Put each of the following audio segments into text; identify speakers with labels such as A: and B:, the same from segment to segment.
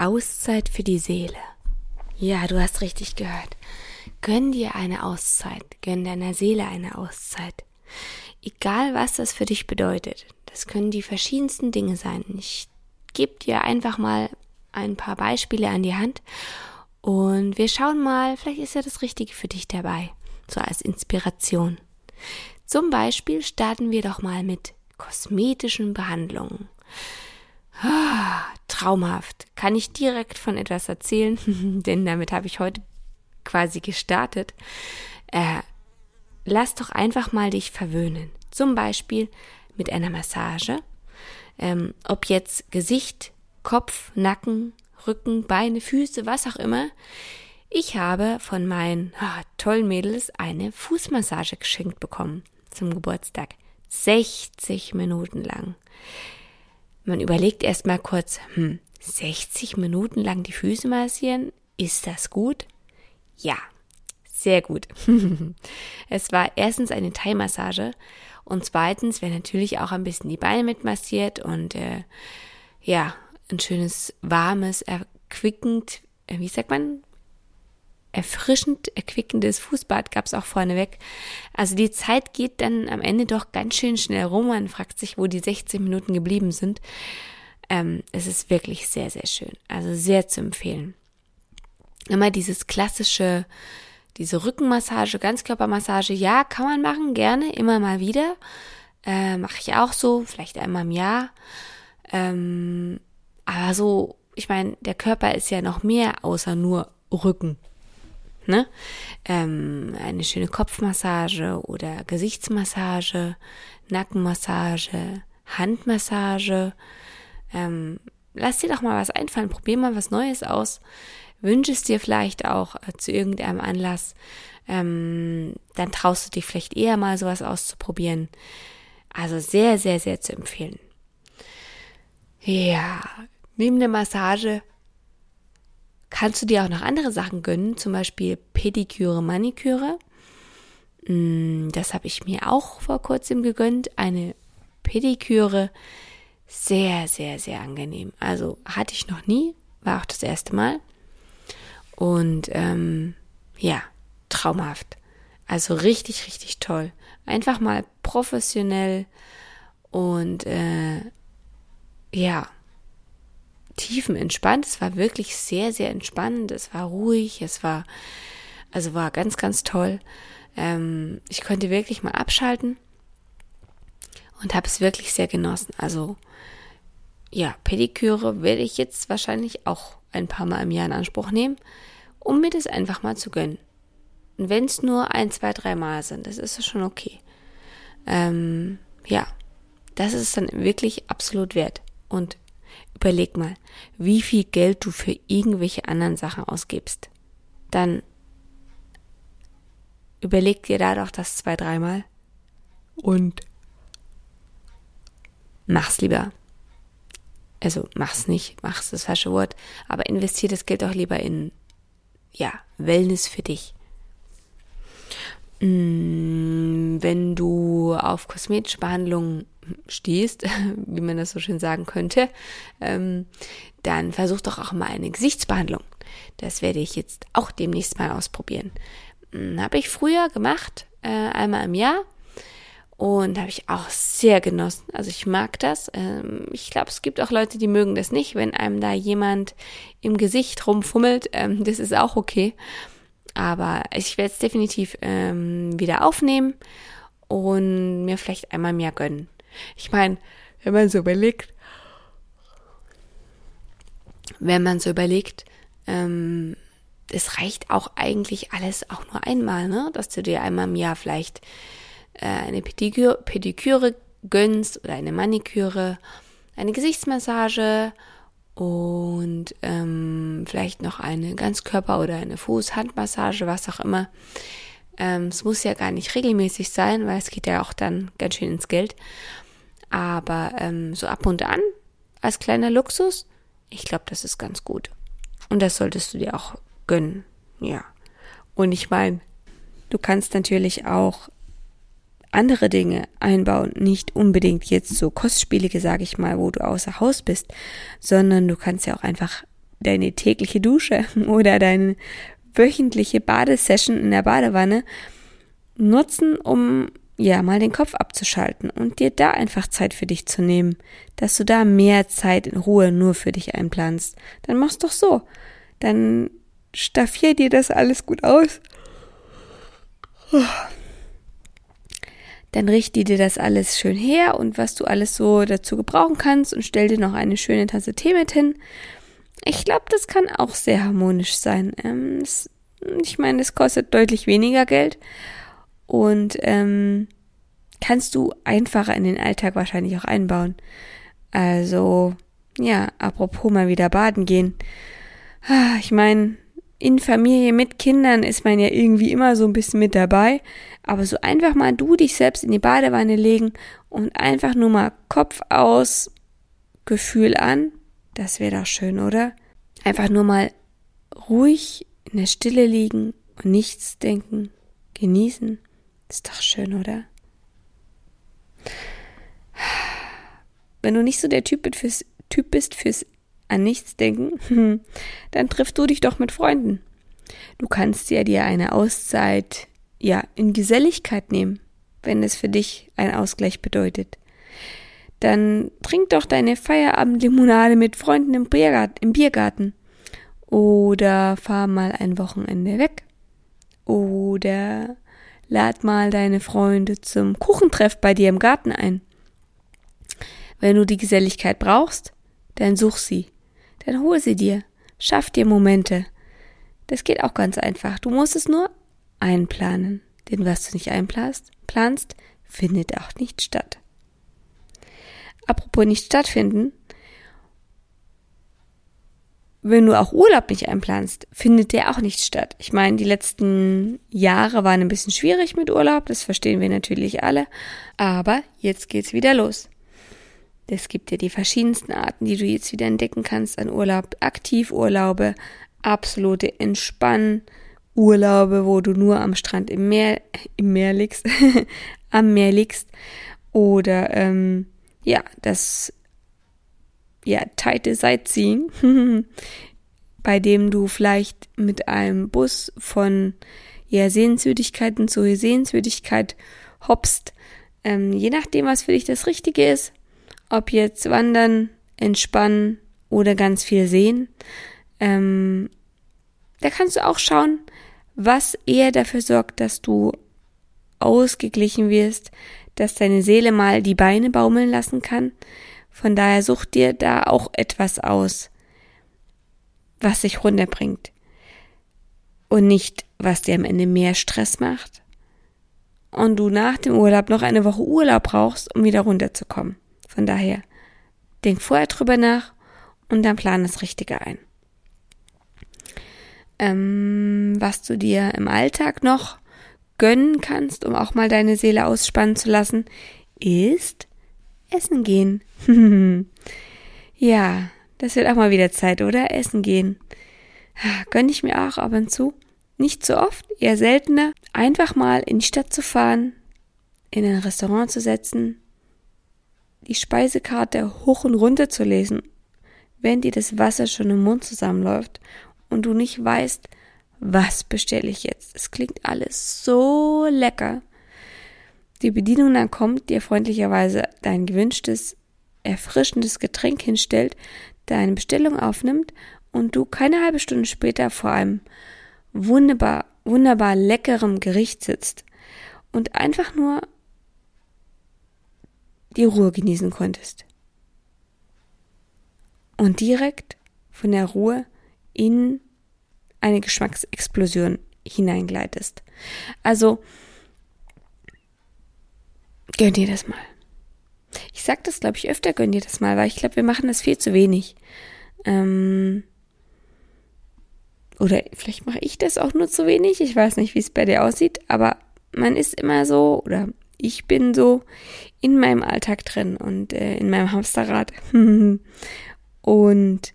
A: Auszeit für die Seele. Ja, du hast richtig gehört. Gönn dir eine Auszeit, gönn deiner Seele eine Auszeit. Egal was das für dich bedeutet, das können die verschiedensten Dinge sein. Ich gebe dir einfach mal ein paar Beispiele an die Hand und wir schauen mal, vielleicht ist ja das Richtige für dich dabei, so als Inspiration. Zum Beispiel starten wir doch mal mit kosmetischen Behandlungen. Traumhaft. Kann ich direkt von etwas erzählen, denn damit habe ich heute quasi gestartet. Äh, lass doch einfach mal dich verwöhnen. Zum Beispiel mit einer Massage. Ähm, ob jetzt Gesicht, Kopf, Nacken, Rücken, Beine, Füße, was auch immer. Ich habe von meinen oh, tollen Mädels eine Fußmassage geschenkt bekommen zum Geburtstag. 60 Minuten lang. Man überlegt erst mal kurz, hm, 60 Minuten lang die Füße massieren, ist das gut? Ja, sehr gut. es war erstens eine Thai-Massage und zweitens wäre natürlich auch ein bisschen die Beine mit massiert und äh, ja, ein schönes, warmes, erquickend, äh, wie sagt man, erfrischend erquickendes Fußbad gab es auch vorneweg. Also die Zeit geht dann am Ende doch ganz schön schnell rum. Man fragt sich, wo die 16 Minuten geblieben sind. Ähm, es ist wirklich sehr, sehr schön. Also sehr zu empfehlen. Immer dieses klassische, diese Rückenmassage, Ganzkörpermassage, ja, kann man machen, gerne, immer mal wieder. Äh, Mache ich auch so, vielleicht einmal im Jahr. Ähm, aber so, ich meine, der Körper ist ja noch mehr außer nur Rücken ne? Ähm, eine schöne Kopfmassage oder Gesichtsmassage, Nackenmassage, Handmassage. Ähm, lass dir doch mal was einfallen, probier mal was Neues aus. Wünsch es dir vielleicht auch äh, zu irgendeinem Anlass. Ähm, dann traust du dich vielleicht eher mal sowas auszuprobieren. Also sehr, sehr, sehr zu empfehlen. Ja, neben der Massage kannst du dir auch noch andere Sachen gönnen, zum Beispiel Pediküre, Maniküre. Mm, das habe ich mir auch vor kurzem gegönnt. Eine Pediküre. Sehr, sehr, sehr angenehm. Also hatte ich noch nie, war auch das erste Mal. Und ähm, ja, traumhaft. Also richtig, richtig toll. Einfach mal professionell und äh, ja, tiefenentspannt. Es war wirklich sehr, sehr entspannend. Es war ruhig. Es war, also war ganz, ganz toll. Ähm, ich konnte wirklich mal abschalten und habe es wirklich sehr genossen. Also ja, Pediküre werde ich jetzt wahrscheinlich auch ein paar Mal im Jahr in Anspruch nehmen, um mir das einfach mal zu gönnen. Und wenn es nur ein, zwei, drei Mal sind, das ist schon okay. Ähm, ja, das ist dann wirklich absolut wert. Und Überleg mal, wie viel Geld du für irgendwelche anderen Sachen ausgibst. Dann überleg dir da doch das zwei, dreimal und mach's lieber. Also mach's nicht, mach's das falsche Wort, aber investier das Geld auch lieber in, ja, Wellness für dich. Mm, wenn du auf kosmetische Behandlungen stehst, wie man das so schön sagen könnte, ähm, dann versuch doch auch mal eine Gesichtsbehandlung. Das werde ich jetzt auch demnächst mal ausprobieren. Hm, habe ich früher gemacht, äh, einmal im Jahr. Und habe ich auch sehr genossen. Also ich mag das. Ähm, ich glaube, es gibt auch Leute, die mögen das nicht, wenn einem da jemand im Gesicht rumfummelt. Ähm, das ist auch okay. Aber ich werde es definitiv ähm, wieder aufnehmen und mir vielleicht einmal mehr gönnen. Ich meine, wenn man so überlegt, wenn man so überlegt, ähm, es reicht auch eigentlich alles auch nur einmal, ne? Dass du dir einmal im Jahr vielleicht äh, eine Pediküre, Pediküre gönnst oder eine Maniküre, eine Gesichtsmassage und ähm, vielleicht noch eine Ganzkörper- oder eine Fuß-Handmassage, was auch immer. Ähm, es muss ja gar nicht regelmäßig sein, weil es geht ja auch dann ganz schön ins Geld. Aber ähm, so ab und an als kleiner Luxus, ich glaube, das ist ganz gut. Und das solltest du dir auch gönnen. Ja. Und ich meine, du kannst natürlich auch andere Dinge einbauen, nicht unbedingt jetzt so kostspielige, sage ich mal, wo du außer Haus bist, sondern du kannst ja auch einfach deine tägliche Dusche oder deine wöchentliche Badesession in der Badewanne nutzen, um ja mal den Kopf abzuschalten und dir da einfach Zeit für dich zu nehmen, dass du da mehr Zeit in Ruhe nur für dich einplanst. Dann mach's doch so. Dann staffier dir das alles gut aus. Dann richte dir das alles schön her und was du alles so dazu gebrauchen kannst und stell dir noch eine schöne Tasse Tee mit hin. Ich glaube, das kann auch sehr harmonisch sein. Ähm, es, ich meine, es kostet deutlich weniger Geld und ähm, kannst du einfacher in den Alltag wahrscheinlich auch einbauen. Also, ja, apropos mal wieder baden gehen. Ah, ich meine, in Familie mit Kindern ist man ja irgendwie immer so ein bisschen mit dabei. Aber so einfach mal du dich selbst in die Badewanne legen und einfach nur mal Kopf aus, Gefühl an, das wäre doch schön, oder? Einfach nur mal ruhig in der Stille liegen und nichts denken, genießen. Ist doch schön, oder? Wenn du nicht so der Typ bist fürs, typ bist fürs an nichts denken, dann triffst du dich doch mit Freunden. Du kannst ja dir eine Auszeit, ja, in Geselligkeit nehmen, wenn es für dich ein Ausgleich bedeutet. Dann trink doch deine Feierabendlimonade mit Freunden im Biergarten, im Biergarten. Oder fahr mal ein Wochenende weg. Oder lad mal deine Freunde zum Kuchentreff bei dir im Garten ein. Wenn du die Geselligkeit brauchst, dann such sie. Dann hol sie dir. Schaff dir Momente. Das geht auch ganz einfach. Du musst es nur einplanen. Denn was du nicht einplanst, planst, findet auch nicht statt. Apropos nicht stattfinden, wenn du auch Urlaub nicht einplanst, findet der auch nicht statt. Ich meine, die letzten Jahre waren ein bisschen schwierig mit Urlaub, das verstehen wir natürlich alle, aber jetzt geht's wieder los. Es gibt ja die verschiedensten Arten, die du jetzt wieder entdecken kannst an Urlaub. Aktivurlaube, absolute Entspannurlaube, wo du nur am Strand im Meer, im Meer liegst, am Meer liegst. Oder ähm, ja, das ja, tighte Sightseeing, bei dem du vielleicht mit einem Bus von ja, Sehenswürdigkeiten zu Sehenswürdigkeit hoppst, ähm, je nachdem, was für dich das Richtige ist, ob jetzt wandern, entspannen oder ganz viel sehen, ähm, da kannst du auch schauen, was eher dafür sorgt, dass du ausgeglichen wirst, dass deine Seele mal die Beine baumeln lassen kann, von daher such dir da auch etwas aus, was dich runterbringt. Und nicht, was dir am Ende mehr Stress macht. Und du nach dem Urlaub noch eine Woche Urlaub brauchst, um wieder runterzukommen. Von daher, denk vorher drüber nach und dann plan das Richtige ein. Ähm, was du dir im Alltag noch gönnen kannst, um auch mal deine Seele ausspannen zu lassen, ist Essen gehen. ja, das wird auch mal wieder Zeit, oder? Essen gehen. Gönne ich mir auch ab und zu. Nicht so oft, eher seltener. Einfach mal in die Stadt zu fahren, in ein Restaurant zu setzen, die Speisekarte hoch und runter zu lesen, wenn dir das Wasser schon im Mund zusammenläuft und du nicht weißt, was bestelle ich jetzt. Es klingt alles so lecker die Bedienung dann kommt, dir freundlicherweise dein gewünschtes, erfrischendes Getränk hinstellt, deine Bestellung aufnimmt und du keine halbe Stunde später vor einem wunderbar, wunderbar leckerem Gericht sitzt und einfach nur die Ruhe genießen konntest. Und direkt von der Ruhe in eine Geschmacksexplosion hineingleitest. Also, Gönn dir das mal. Ich sag das, glaube ich, öfter, gönn dir das mal, weil ich glaube, wir machen das viel zu wenig. Ähm, oder vielleicht mache ich das auch nur zu wenig. Ich weiß nicht, wie es bei dir aussieht, aber man ist immer so, oder ich bin so in meinem Alltag drin und äh, in meinem Hamsterrad. und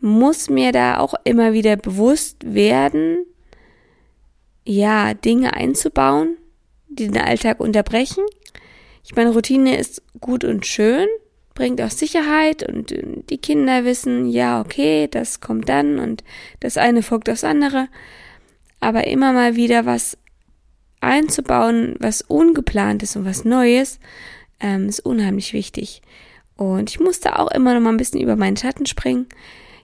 A: muss mir da auch immer wieder bewusst werden, ja, Dinge einzubauen, die den Alltag unterbrechen. Ich meine, Routine ist gut und schön, bringt auch Sicherheit und äh, die Kinder wissen, ja, okay, das kommt dann und das eine folgt aufs andere. Aber immer mal wieder was einzubauen, was ungeplant ist und was Neues, ähm, ist unheimlich wichtig. Und ich musste auch immer noch mal ein bisschen über meinen Schatten springen.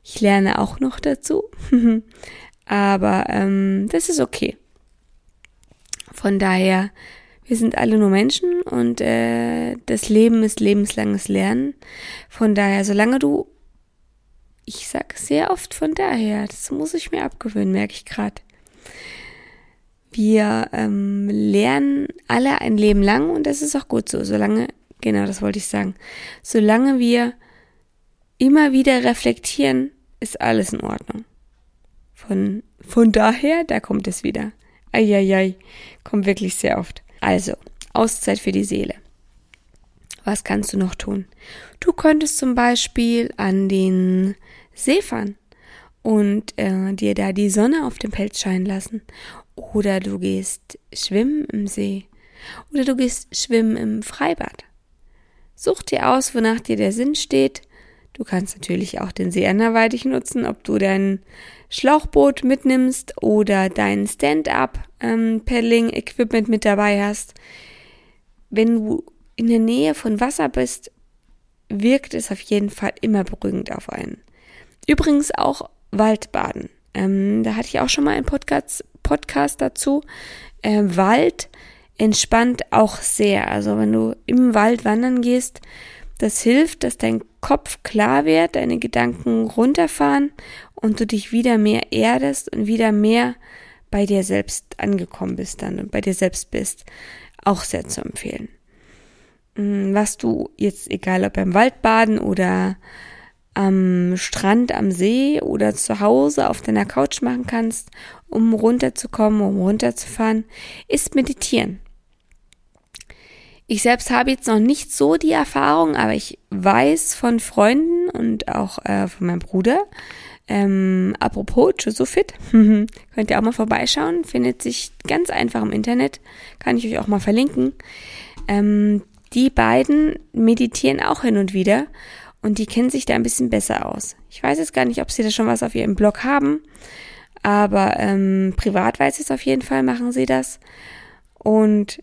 A: Ich lerne auch noch dazu. Aber ähm, das ist okay. Von daher, wir sind alle nur Menschen und äh, das Leben ist lebenslanges Lernen. Von daher, solange du, ich sage sehr oft von daher, das muss ich mir abgewöhnen, merke ich gerade. Wir ähm, lernen alle ein Leben lang und das ist auch gut so, solange, genau das wollte ich sagen, solange wir immer wieder reflektieren, ist alles in Ordnung. Von, von daher, da kommt es wieder. Eieiei, kommt wirklich sehr oft. Also, Auszeit für die Seele. Was kannst du noch tun? Du könntest zum Beispiel an den See fahren und äh, dir da die Sonne auf dem Pelz scheinen lassen. Oder du gehst schwimmen im See. Oder du gehst schwimmen im Freibad. Such dir aus, wonach dir der Sinn steht. Du kannst natürlich auch den See anderweitig nutzen, ob du dein Schlauchboot mitnimmst oder dein Stand-up-Paddling-Equipment ähm, mit dabei hast. Wenn du in der Nähe von Wasser bist, wirkt es auf jeden Fall immer beruhigend auf einen. Übrigens auch Waldbaden. Ähm, da hatte ich auch schon mal einen Podcast, Podcast dazu. Äh, Wald entspannt auch sehr. Also wenn du im Wald wandern gehst, das hilft, dass dein Kopf klar wird, deine Gedanken runterfahren und du dich wieder mehr erdest und wieder mehr bei dir selbst angekommen bist dann und bei dir selbst bist. Auch sehr zu empfehlen. Mm, was du jetzt, egal ob beim Waldbaden oder am Strand, am See oder zu Hause auf deiner Couch machen kannst, um runterzukommen, um runterzufahren, ist meditieren. Ich selbst habe jetzt noch nicht so die Erfahrung, aber ich weiß von Freunden und auch äh, von meinem Bruder. Ähm, apropos Josufit, könnt ihr auch mal vorbeischauen, findet sich ganz einfach im Internet, kann ich euch auch mal verlinken. Ähm, die beiden meditieren auch hin und wieder und die kennen sich da ein bisschen besser aus. Ich weiß jetzt gar nicht, ob sie da schon was auf ihrem Blog haben, aber ähm, privat weiß ich es auf jeden Fall, machen sie das. Und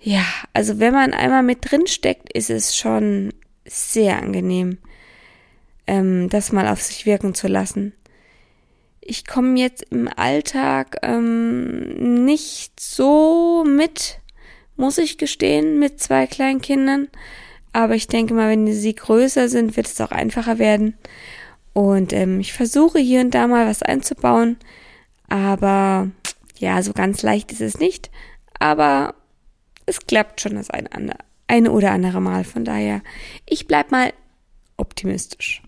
A: ja, also wenn man einmal mit drin steckt, ist es schon sehr angenehm, ähm, das mal auf sich wirken zu lassen. Ich komme jetzt im Alltag ähm, nicht so mit, muss ich gestehen, mit zwei kleinen Kindern. Aber ich denke mal, wenn sie größer sind, wird es auch einfacher werden. Und ähm, ich versuche hier und da mal was einzubauen. Aber ja, so ganz leicht ist es nicht. Aber es klappt schon das eine, eine oder andere Mal. Von daher, ich bleib mal optimistisch.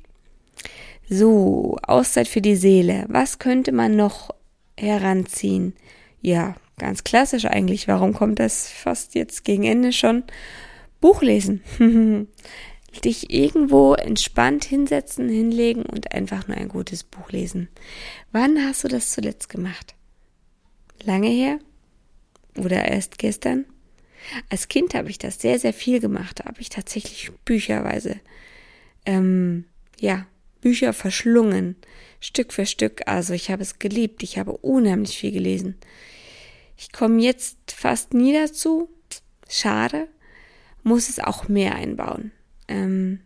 A: So, Auszeit für die Seele. Was könnte man noch heranziehen? Ja, ganz klassisch eigentlich. Warum kommt das fast jetzt gegen Ende schon? Buch lesen. Dich irgendwo entspannt hinsetzen, hinlegen und einfach nur ein gutes Buch lesen. Wann hast du das zuletzt gemacht? Lange her? Oder erst gestern? Als Kind habe ich das sehr, sehr viel gemacht. Da habe ich tatsächlich bücherweise, ähm, ja, Bücher verschlungen, Stück für Stück. Also ich habe es geliebt. Ich habe unheimlich viel gelesen. Ich komme jetzt fast nie dazu. Schade. Muss es auch mehr einbauen. Ähm,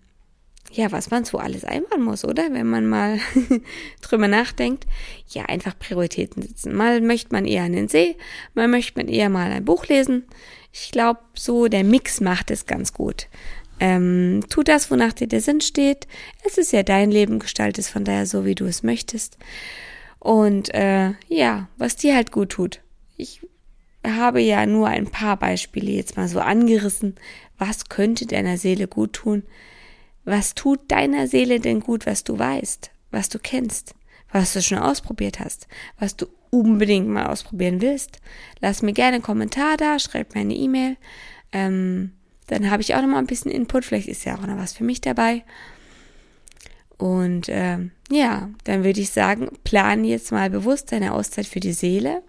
A: ja, was man so alles einbauen muss, oder? Wenn man mal drüber nachdenkt. Ja, einfach Prioritäten setzen. Mal möchte man eher an den See, mal möchte man eher mal ein Buch lesen. Ich glaube, so der Mix macht es ganz gut. Ähm, tu das, wonach dir der Sinn steht. Es ist ja dein Leben, gestaltet von daher so, wie du es möchtest. Und äh, ja, was dir halt gut tut. Ich habe ja nur ein paar Beispiele jetzt mal so angerissen, was könnte deiner Seele gut tun? Was tut deiner Seele denn gut, was du weißt, was du kennst, was du schon ausprobiert hast, was du unbedingt mal ausprobieren willst? Lass mir gerne einen Kommentar da, schreib mir eine E-Mail. Ähm, dann habe ich auch noch mal ein bisschen Input. Vielleicht ist ja auch noch was für mich dabei. Und ähm, ja, dann würde ich sagen, plan jetzt mal bewusst deine Auszeit für die Seele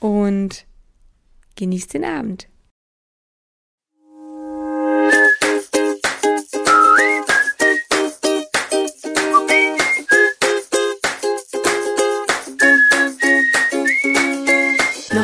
A: und genieß den Abend.